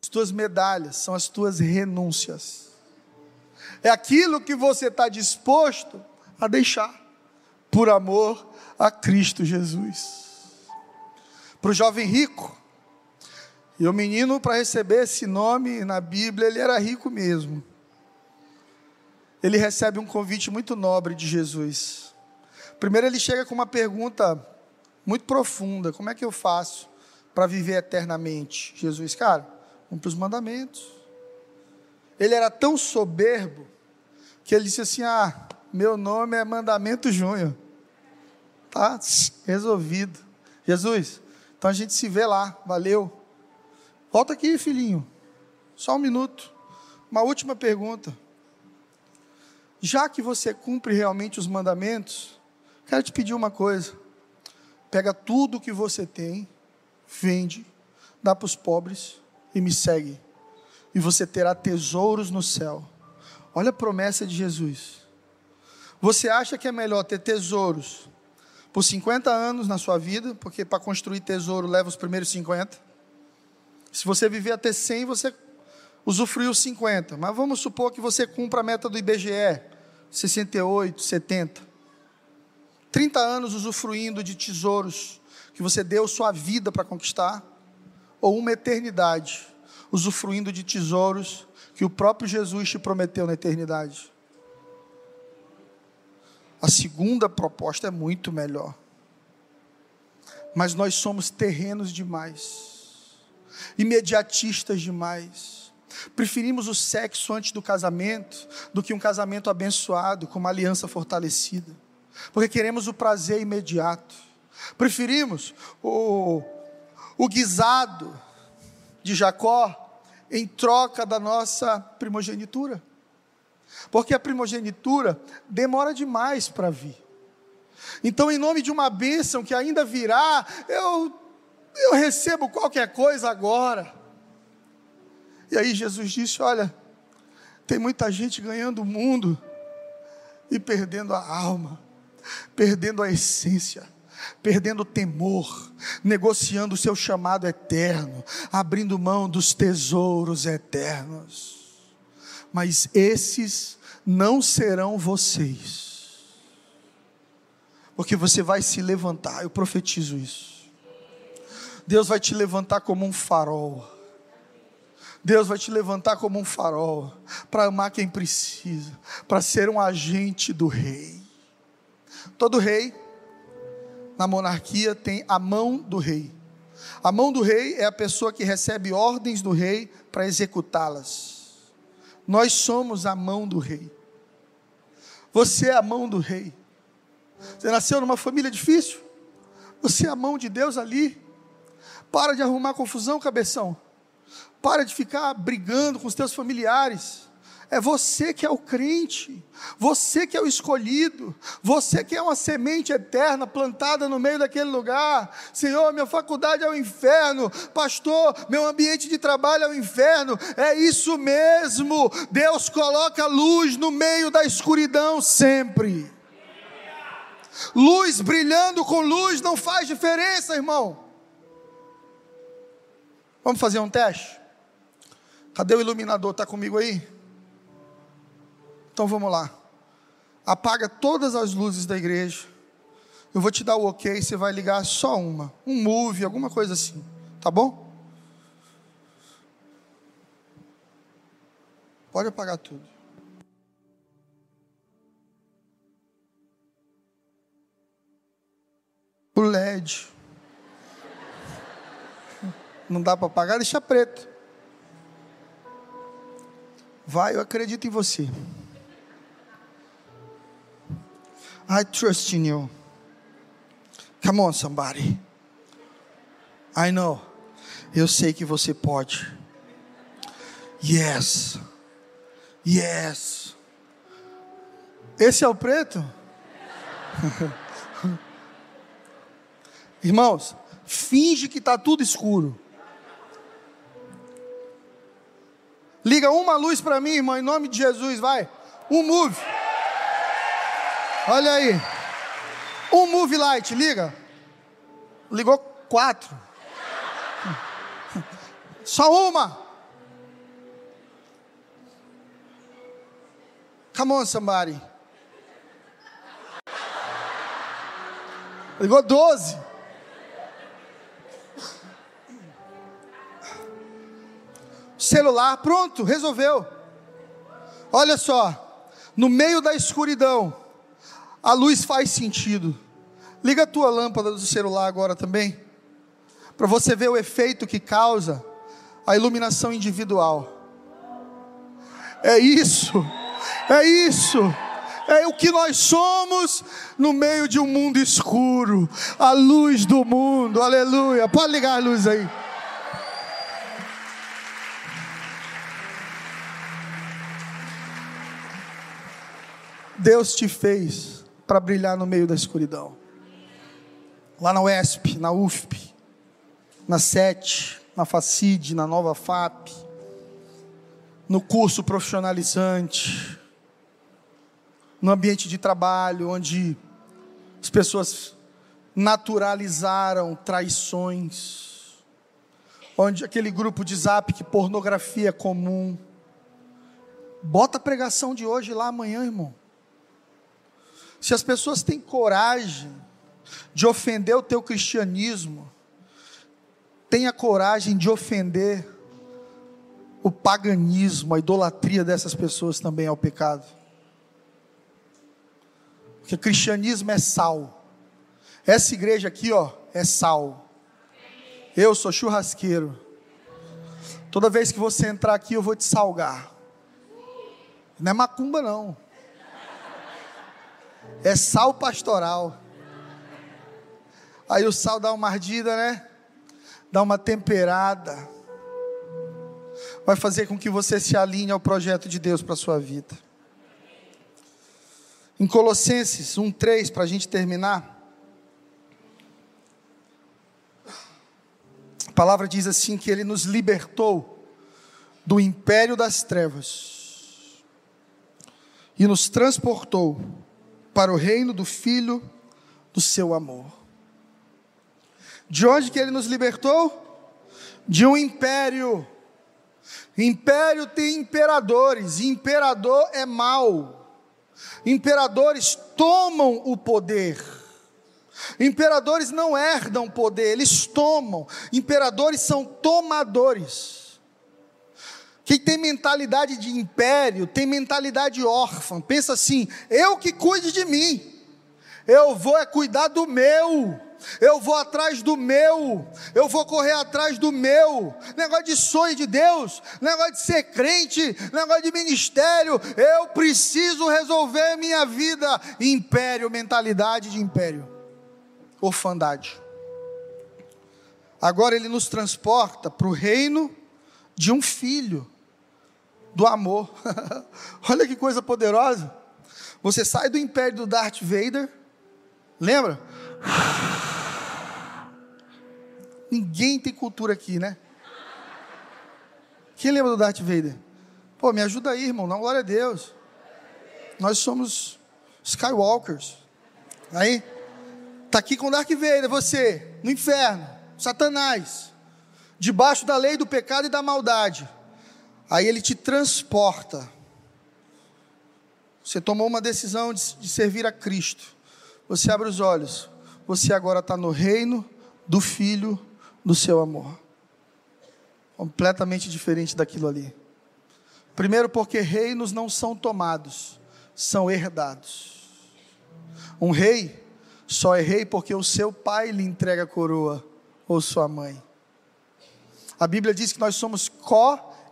as tuas medalhas, são as tuas renúncias. É aquilo que você está disposto a deixar, por amor a Cristo Jesus. Para o jovem rico, e o menino, para receber esse nome na Bíblia, ele era rico mesmo ele recebe um convite muito nobre de Jesus. Primeiro, ele chega com uma pergunta muito profunda: como é que eu faço para viver eternamente? Jesus, cara, cumpre os mandamentos. Ele era tão soberbo que ele disse assim: Ah, meu nome é Mandamento Júnior. Tá resolvido. Jesus, então a gente se vê lá, valeu. Volta aqui, filhinho. Só um minuto. Uma última pergunta já que você cumpre realmente os mandamentos, Quero te pedir uma coisa. Pega tudo que você tem, vende, dá para os pobres e me segue. E você terá tesouros no céu. Olha a promessa de Jesus. Você acha que é melhor ter tesouros por 50 anos na sua vida, porque para construir tesouro leva os primeiros 50? Se você viver até 100, você usufruiu 50. Mas vamos supor que você cumpra a meta do IBGE, 68, 70. 30 anos usufruindo de tesouros que você deu sua vida para conquistar, ou uma eternidade usufruindo de tesouros que o próprio Jesus te prometeu na eternidade. A segunda proposta é muito melhor. Mas nós somos terrenos demais, imediatistas demais. Preferimos o sexo antes do casamento do que um casamento abençoado, com uma aliança fortalecida. Porque queremos o prazer imediato. Preferimos o, o guisado de Jacó em troca da nossa primogenitura. Porque a primogenitura demora demais para vir. Então, em nome de uma bênção que ainda virá, eu, eu recebo qualquer coisa agora. E aí Jesus disse: Olha, tem muita gente ganhando o mundo e perdendo a alma, perdendo a essência perdendo o temor, negociando o seu chamado eterno, abrindo mão dos tesouros eternos. Mas esses não serão vocês, porque você vai se levantar, eu profetizo isso. Deus vai te levantar como um farol. Deus vai te levantar como um farol para amar quem precisa, para ser um agente do rei. Todo rei na monarquia tem a mão do rei. A mão do rei é a pessoa que recebe ordens do rei para executá-las. Nós somos a mão do rei. Você é a mão do rei. Você nasceu numa família difícil? Você é a mão de Deus ali. Para de arrumar confusão, cabeção. Para de ficar brigando com os teus familiares. É você que é o crente, você que é o escolhido, você que é uma semente eterna plantada no meio daquele lugar. Senhor, minha faculdade é o inferno, pastor, meu ambiente de trabalho é o inferno. É isso mesmo. Deus coloca luz no meio da escuridão sempre. Luz brilhando com luz não faz diferença, irmão. Vamos fazer um teste? Cadê o iluminador? Está comigo aí? Então vamos lá. Apaga todas as luzes da igreja. Eu vou te dar o ok, você vai ligar só uma, um move, alguma coisa assim, tá bom? Pode apagar tudo. O LED. Não dá para apagar, deixa preto. Vai, eu acredito em você. I trust in you. Come on, somebody. I know. Eu sei que você pode. Yes. Yes. Esse é o preto? Irmãos, finge que está tudo escuro. Liga uma luz para mim, irmão, em nome de Jesus, vai. Um move. Olha aí. Um move light, liga. Ligou quatro. Só uma. Come on, somebody. Ligou doze. Celular, pronto, resolveu. Olha só, no meio da escuridão, a luz faz sentido. Liga a tua lâmpada do celular agora também, para você ver o efeito que causa a iluminação individual. É isso, é isso, é o que nós somos no meio de um mundo escuro, a luz do mundo, aleluia. Pode ligar a luz aí. Deus te fez para brilhar no meio da escuridão. Lá na UESP, na UFP, na SET, na FACID, na Nova FAP, no curso profissionalizante, no ambiente de trabalho, onde as pessoas naturalizaram traições, onde aquele grupo de zap que pornografia é comum. Bota a pregação de hoje lá amanhã, irmão. Se as pessoas têm coragem de ofender o teu cristianismo, tenha coragem de ofender o paganismo, a idolatria dessas pessoas também é o pecado. Porque o cristianismo é sal. Essa igreja aqui, ó, é sal. Eu sou churrasqueiro. Toda vez que você entrar aqui, eu vou te salgar. Não é macumba, não. É sal pastoral. Aí o sal dá uma ardida, né? Dá uma temperada. Vai fazer com que você se alinhe ao projeto de Deus para a sua vida. Em Colossenses 1,3, para a gente terminar. A palavra diz assim: que Ele nos libertou do império das trevas e nos transportou para o reino do Filho do seu amor. De onde que Ele nos libertou? De um império. Império tem imperadores, imperador é mau. Imperadores tomam o poder. Imperadores não herdam poder, eles tomam. Imperadores são tomadores. Quem tem mentalidade de império tem mentalidade órfã. Pensa assim: eu que cuide de mim, eu vou é cuidar do meu eu vou atrás do meu, eu vou correr atrás do meu. Negócio de sonho de Deus, negócio de ser crente, negócio de ministério. Eu preciso resolver minha vida. Império, mentalidade de império, orfandade. Agora ele nos transporta para o reino de um filho, do amor. Olha que coisa poderosa. Você sai do império do Darth Vader, lembra? Ninguém tem cultura aqui, né? Quem lembra do Darth Vader? Pô, me ajuda aí, irmão. Não, glória a Deus. Nós somos Skywalkers. Aí, tá aqui com o Darth Vader, você, no inferno, Satanás, debaixo da lei do pecado e da maldade. Aí ele te transporta. Você tomou uma decisão de, de servir a Cristo. Você abre os olhos. Você agora está no reino do Filho do seu amor. Completamente diferente daquilo ali. Primeiro, porque reinos não são tomados, são herdados. Um rei só é rei porque o seu pai lhe entrega a coroa, ou sua mãe. A Bíblia diz que nós somos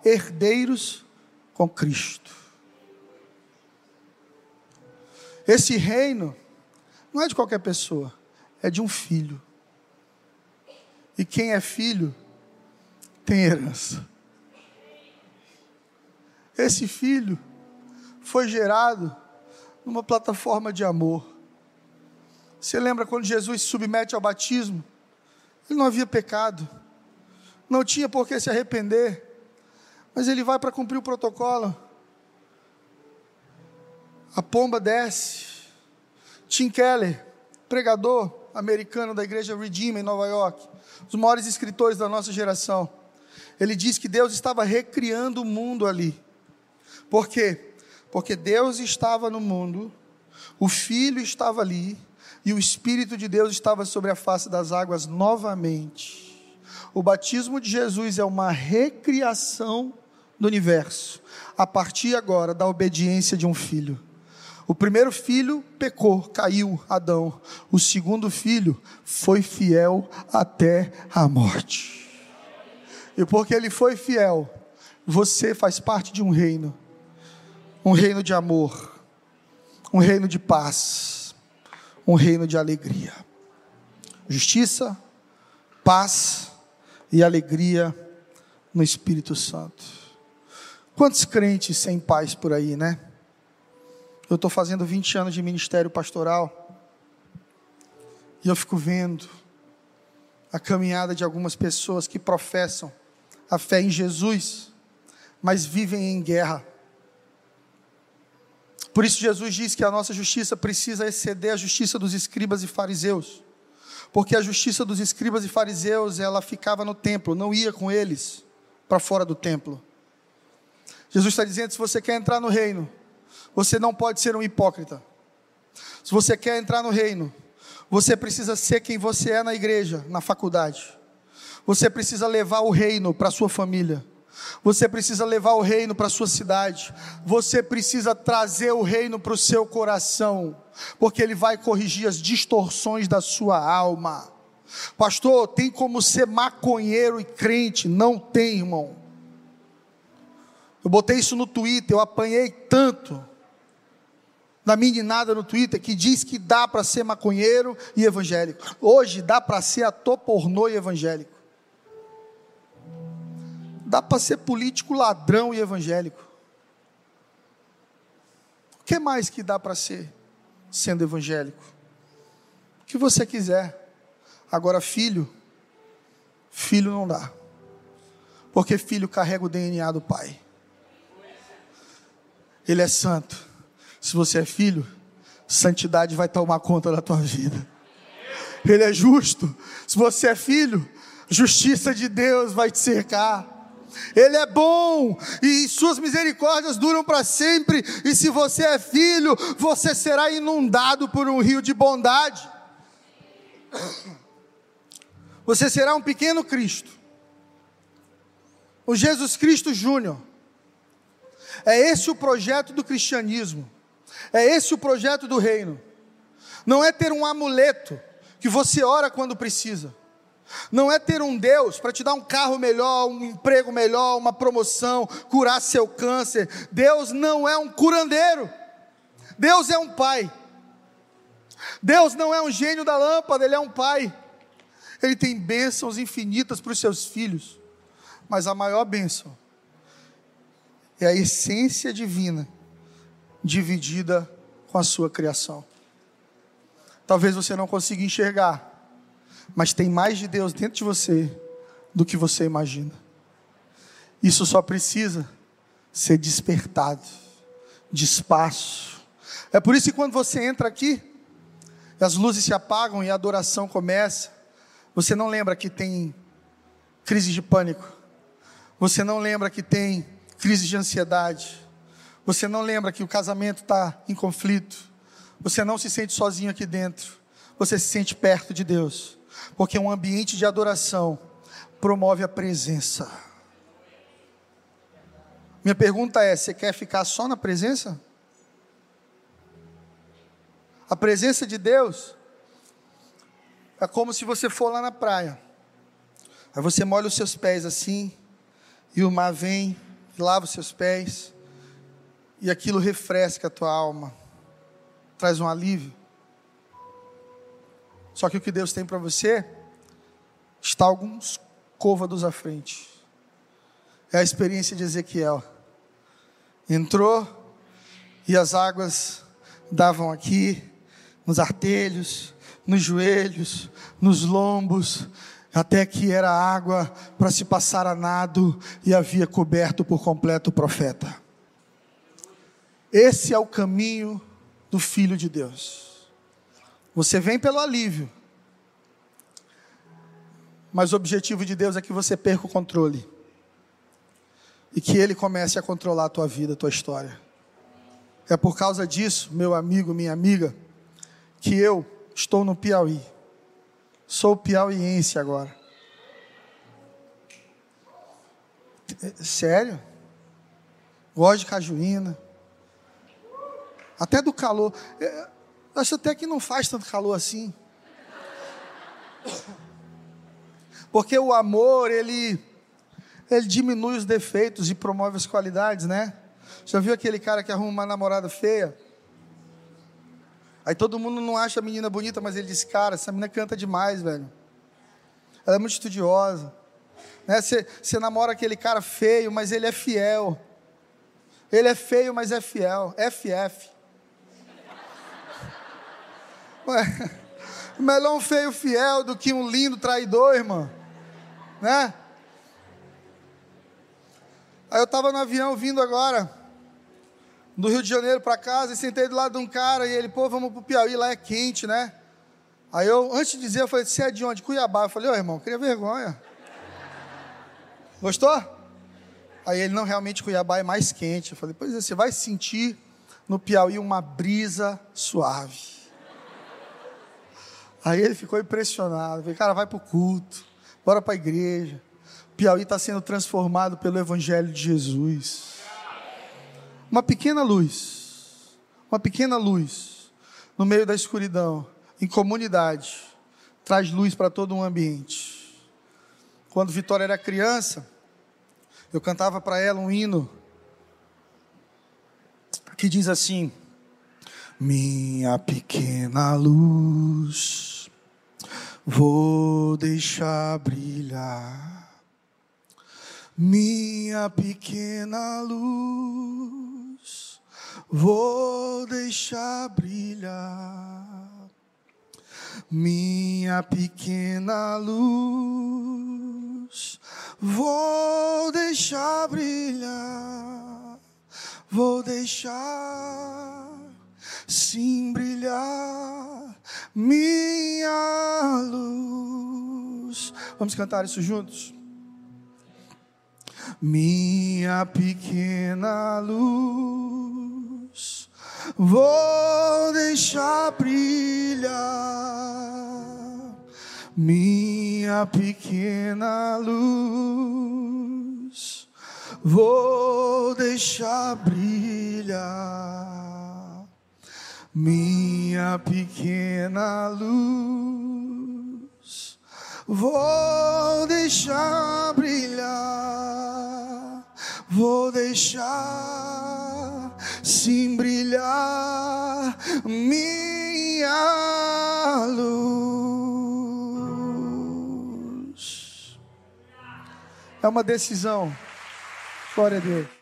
co-herdeiros com Cristo. Esse reino não é de qualquer pessoa, é de um filho. E quem é filho tem herança. Esse filho foi gerado numa plataforma de amor. Você lembra quando Jesus se submete ao batismo? Ele não havia pecado, não tinha por que se arrepender, mas ele vai para cumprir o protocolo. A pomba desce. Tim Keller, pregador americano da igreja Redeemer em Nova York, os maiores escritores da nossa geração. Ele diz que Deus estava recriando o mundo ali. Por quê? Porque Deus estava no mundo, o Filho estava ali, e o Espírito de Deus estava sobre a face das águas novamente. O batismo de Jesus é uma recriação do universo, a partir agora da obediência de um filho. O primeiro filho pecou, caiu, Adão. O segundo filho foi fiel até a morte. E porque ele foi fiel, você faz parte de um reino um reino de amor, um reino de paz, um reino de alegria. Justiça, paz e alegria no Espírito Santo. Quantos crentes sem paz por aí, né? Eu estou fazendo 20 anos de ministério pastoral e eu fico vendo a caminhada de algumas pessoas que professam a fé em Jesus, mas vivem em guerra. Por isso, Jesus diz que a nossa justiça precisa exceder a justiça dos escribas e fariseus, porque a justiça dos escribas e fariseus ela ficava no templo, não ia com eles para fora do templo. Jesus está dizendo: se você quer entrar no reino, você não pode ser um hipócrita. Se você quer entrar no reino, você precisa ser quem você é na igreja, na faculdade. Você precisa levar o reino para sua família. Você precisa levar o reino para sua cidade. Você precisa trazer o reino para o seu coração, porque ele vai corrigir as distorções da sua alma. Pastor, tem como ser maconheiro e crente? Não tem, irmão. Eu botei isso no Twitter, eu apanhei tanto da meninada no Twitter que diz que dá para ser maconheiro e evangélico. Hoje dá para ser ator pornô e evangélico. Dá para ser político ladrão e evangélico. O que mais que dá para ser sendo evangélico? O que você quiser. Agora, filho, filho não dá. Porque filho carrega o DNA do pai. Ele é santo. Se você é filho, santidade vai tomar conta da tua vida. Ele é justo. Se você é filho, justiça de Deus vai te cercar. Ele é bom e suas misericórdias duram para sempre. E se você é filho, você será inundado por um rio de bondade. Você será um pequeno Cristo, o Jesus Cristo Júnior. É esse o projeto do cristianismo, é esse o projeto do reino. Não é ter um amuleto que você ora quando precisa não é ter um Deus para te dar um carro melhor, um emprego melhor, uma promoção, curar seu câncer. Deus não é um curandeiro. Deus é um pai. Deus não é um gênio da lâmpada, ele é um pai. Ele tem bênçãos infinitas para os seus filhos. Mas a maior bênção é a essência divina dividida com a sua criação. Talvez você não consiga enxergar mas tem mais de Deus dentro de você do que você imagina. Isso só precisa ser despertado, de espaço. É por isso que quando você entra aqui, as luzes se apagam e a adoração começa, você não lembra que tem crise de pânico, você não lembra que tem crise de ansiedade, você não lembra que o casamento está em conflito, você não se sente sozinho aqui dentro, você se sente perto de Deus porque um ambiente de adoração promove a presença. Minha pergunta é: você quer ficar só na presença? A presença de Deus é como se você for lá na praia. Aí você molha os seus pés assim, e o mar vem, lava os seus pés, e aquilo refresca a tua alma, traz um alívio. Só que o que Deus tem para você está alguns côvados à frente. É a experiência de Ezequiel. Entrou e as águas davam aqui, nos artelhos, nos joelhos, nos lombos, até que era água para se passar a nado e havia coberto por completo o profeta. Esse é o caminho do Filho de Deus. Você vem pelo alívio. Mas o objetivo de Deus é que você perca o controle. E que Ele comece a controlar a tua vida, a tua história. É por causa disso, meu amigo, minha amiga, que eu estou no Piauí. Sou piauiense agora. Sério? Gosto de cajuína. Até do calor. É, Acho até que não faz tanto calor assim. Porque o amor, ele, ele diminui os defeitos e promove as qualidades, né? Já viu aquele cara que arruma uma namorada feia? Aí todo mundo não acha a menina bonita, mas ele diz, cara, essa menina canta demais, velho. Ela é muito estudiosa. Né? Você, você namora aquele cara feio, mas ele é fiel. Ele é feio, mas é fiel. FF. Ué, melhor um feio fiel do que um lindo traidor, irmão. Né? Aí eu estava no avião vindo agora, do Rio de Janeiro para casa, e sentei do lado de um cara, e ele, pô, vamos pro Piauí, lá é quente, né? Aí eu, antes de dizer, eu falei, você é de onde? Cuiabá. Eu falei, ô irmão, queria vergonha. Gostou? Aí ele, não, realmente Cuiabá é mais quente. Eu falei, pois é, você vai sentir no Piauí uma brisa suave. Aí ele ficou impressionado. Eu falei, cara, vai para o culto, bora para a igreja. Piauí está sendo transformado pelo Evangelho de Jesus. Uma pequena luz, uma pequena luz no meio da escuridão em comunidade, traz luz para todo um ambiente. Quando Vitória era criança, eu cantava para ela um hino que diz assim: Minha pequena luz, vou deixar brilhar. Minha pequena luz, vou deixar brilhar minha pequena luz, vou deixar brilhar, vou deixar sim brilhar minha luz. Vamos cantar isso juntos? Minha pequena luz vou deixar brilhar. Minha pequena luz, vou deixar brilhar. Minha pequena luz, vou deixar brilhar, vou deixar sim brilhar minha luz. É uma decisão. Glória a Deus.